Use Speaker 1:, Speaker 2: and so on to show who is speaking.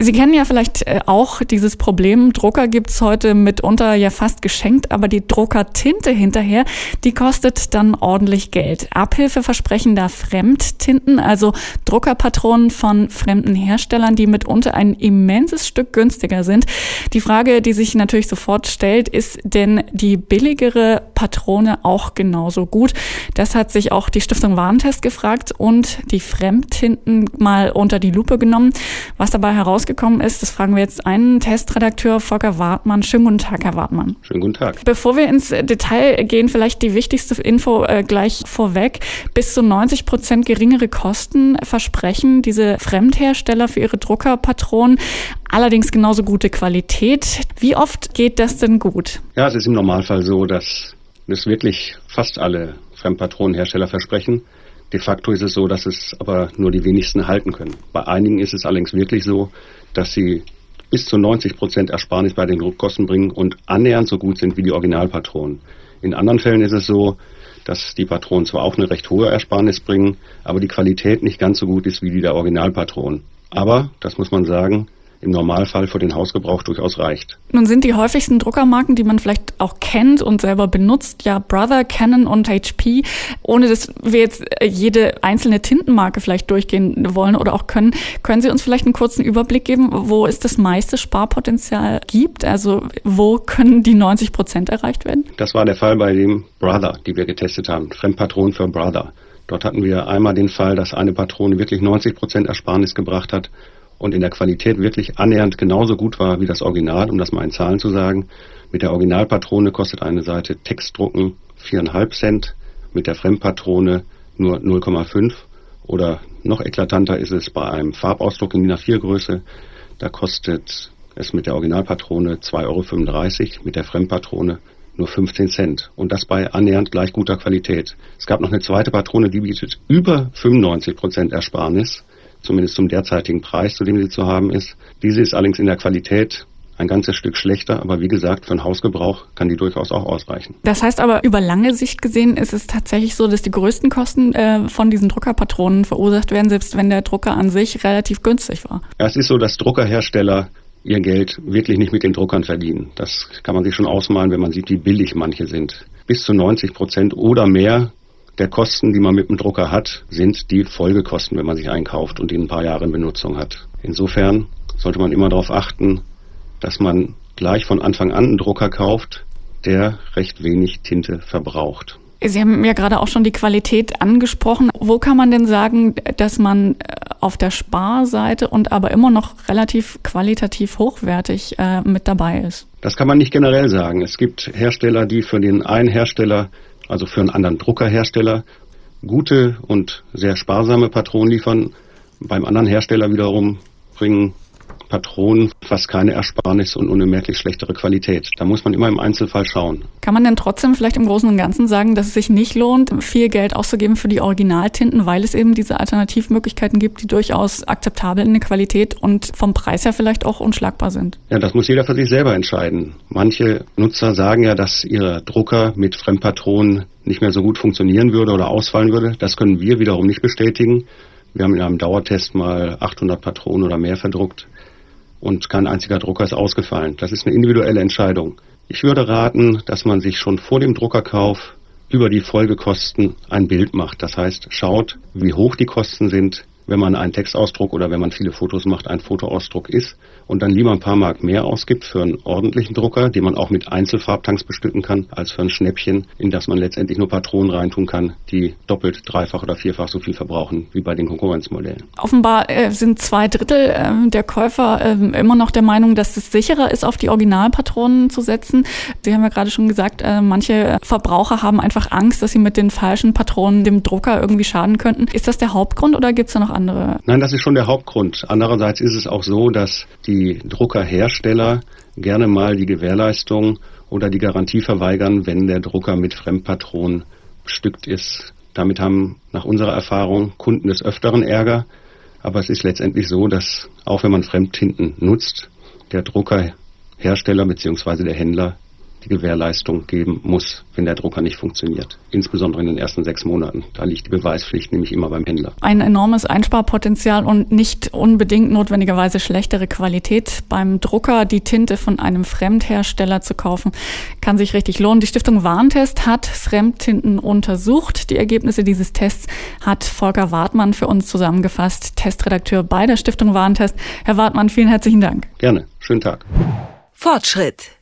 Speaker 1: Sie kennen ja vielleicht äh, auch dieses Problem. Drucker gibt's heute mitunter ja fast geschenkt, aber die Druckertinte hinterher, die kostet dann ordentlich Geld. Abhilfe versprechen da Fremdtinten, also Druckerpatronen von fremden Herstellern, die mitunter ein immenses Stück günstiger sind. Die Frage, die sich natürlich sofort stellt, ist denn die billigere Patrone auch genauso gut? Das hat sich auch die Stiftung Warentest gefragt und die Fremdtinten mal unter die Lupe genommen. Was dabei herausgekommen rausgekommen ist, das fragen wir jetzt einen Testredakteur, Volker Wartmann. Schönen guten Tag, Herr Wartmann.
Speaker 2: Schönen guten Tag.
Speaker 1: Bevor wir ins Detail gehen, vielleicht die wichtigste Info äh, gleich vorweg. Bis zu 90 Prozent geringere Kosten versprechen diese Fremdhersteller für ihre Druckerpatronen. Allerdings genauso gute Qualität. Wie oft geht das denn gut?
Speaker 2: Ja, es ist im Normalfall so, dass das wirklich fast alle Fremdpatronenhersteller versprechen. De facto ist es so, dass es aber nur die wenigsten halten können. Bei einigen ist es allerdings wirklich so, dass sie bis zu 90 Prozent Ersparnis bei den Druckkosten bringen und annähernd so gut sind wie die Originalpatronen. In anderen Fällen ist es so, dass die Patronen zwar auch eine recht hohe Ersparnis bringen, aber die Qualität nicht ganz so gut ist wie die der Originalpatronen. Aber, das muss man sagen, im Normalfall für den Hausgebrauch durchaus reicht.
Speaker 1: Nun sind die häufigsten Druckermarken, die man vielleicht auch kennt und selber benutzt, ja Brother, Canon und HP. Ohne dass wir jetzt jede einzelne Tintenmarke vielleicht durchgehen wollen oder auch können, können Sie uns vielleicht einen kurzen Überblick geben, wo es das meiste Sparpotenzial gibt? Also wo können die 90 Prozent erreicht werden?
Speaker 2: Das war der Fall bei dem Brother, die wir getestet haben. Fremdpatron für Brother. Dort hatten wir einmal den Fall, dass eine Patrone wirklich 90 Prozent Ersparnis gebracht hat und in der Qualität wirklich annähernd genauso gut war wie das Original, um das mal in Zahlen zu sagen. Mit der Originalpatrone kostet eine Seite Textdrucken 4,5 Cent, mit der Fremdpatrone nur 0,5 oder noch eklatanter ist es bei einem Farbausdruck in DIN A4 Größe. Da kostet es mit der Originalpatrone 2,35 Euro, mit der Fremdpatrone nur 15 Cent. Und das bei annähernd gleich guter Qualität. Es gab noch eine zweite Patrone, die bietet über 95 Prozent Ersparnis zumindest zum derzeitigen Preis, zu dem sie zu haben ist. Diese ist allerdings in der Qualität ein ganzes Stück schlechter, aber wie gesagt, für den Hausgebrauch kann die durchaus auch ausreichen.
Speaker 1: Das heißt aber, über lange Sicht gesehen ist es tatsächlich so, dass die größten Kosten äh, von diesen Druckerpatronen verursacht werden, selbst wenn der Drucker an sich relativ günstig war.
Speaker 2: Ja, es ist so, dass Druckerhersteller ihr Geld wirklich nicht mit den Druckern verdienen. Das kann man sich schon ausmalen, wenn man sieht, wie billig manche sind. Bis zu 90 Prozent oder mehr der Kosten, die man mit dem Drucker hat, sind die Folgekosten, wenn man sich einkauft und die ein paar Jahre in Benutzung hat. Insofern sollte man immer darauf achten, dass man gleich von Anfang an einen Drucker kauft, der recht wenig Tinte verbraucht.
Speaker 1: Sie haben ja gerade auch schon die Qualität angesprochen. Wo kann man denn sagen, dass man äh, auf der Sparseite und aber immer noch relativ qualitativ hochwertig äh, mit dabei ist?
Speaker 2: Das kann man nicht generell sagen. Es gibt Hersteller, die für den einen Hersteller also für einen anderen Druckerhersteller, gute und sehr sparsame Patronen liefern. Beim anderen Hersteller wiederum bringen Patronen fast keine Ersparnis und eine merklich schlechtere Qualität. Da muss man immer im Einzelfall schauen.
Speaker 1: Kann man denn trotzdem vielleicht im Großen und Ganzen sagen, dass es sich nicht lohnt, viel Geld auszugeben für die Originaltinten, weil es eben diese Alternativmöglichkeiten gibt, die durchaus akzeptabel in der Qualität und vom Preis her vielleicht auch unschlagbar sind?
Speaker 2: Ja, das muss jeder für sich selber entscheiden. Manche Nutzer sagen ja, dass ihre Drucker mit Fremdpatronen nicht mehr so gut funktionieren würde oder ausfallen würde. Das können wir wiederum nicht bestätigen. Wir haben in einem Dauertest mal 800 Patronen oder mehr verdruckt und kein einziger Drucker ist ausgefallen. Das ist eine individuelle Entscheidung. Ich würde raten, dass man sich schon vor dem Druckerkauf über die Folgekosten ein Bild macht. Das heißt, schaut, wie hoch die Kosten sind, wenn man einen Textausdruck oder wenn man viele Fotos macht, ein Fotoausdruck ist und dann lieber ein paar Mark mehr ausgibt für einen ordentlichen Drucker, den man auch mit Einzelfarbtanks bestücken kann, als für ein Schnäppchen, in das man letztendlich nur Patronen reintun kann, die doppelt, dreifach oder vierfach so viel verbrauchen wie bei den Konkurrenzmodellen.
Speaker 1: Offenbar äh, sind zwei Drittel äh, der Käufer äh, immer noch der Meinung, dass es sicherer ist, auf die Originalpatronen zu setzen. Sie haben ja gerade schon gesagt, äh, manche Verbraucher haben einfach Angst, dass sie mit den falschen Patronen dem Drucker irgendwie schaden könnten. Ist das der Hauptgrund oder gibt es da noch andere?
Speaker 2: Nein, das ist schon der Hauptgrund. Andererseits ist es auch so, dass die Druckerhersteller gerne mal die Gewährleistung oder die Garantie verweigern, wenn der Drucker mit Fremdpatronen bestückt ist. Damit haben nach unserer Erfahrung Kunden des Öfteren Ärger. Aber es ist letztendlich so, dass auch wenn man Fremdtinten nutzt, der Druckerhersteller bzw. der Händler die Gewährleistung geben muss, wenn der Drucker nicht funktioniert. Insbesondere in den ersten sechs Monaten. Da liegt die Beweispflicht nämlich immer beim Händler.
Speaker 1: Ein enormes Einsparpotenzial und nicht unbedingt notwendigerweise schlechtere Qualität. Beim Drucker die Tinte von einem Fremdhersteller zu kaufen, kann sich richtig lohnen. Die Stiftung Warentest hat Fremdtinten untersucht. Die Ergebnisse dieses Tests hat Volker Wartmann für uns zusammengefasst, Testredakteur bei der Stiftung Warentest. Herr Wartmann, vielen herzlichen Dank.
Speaker 2: Gerne. Schönen Tag.
Speaker 3: Fortschritt.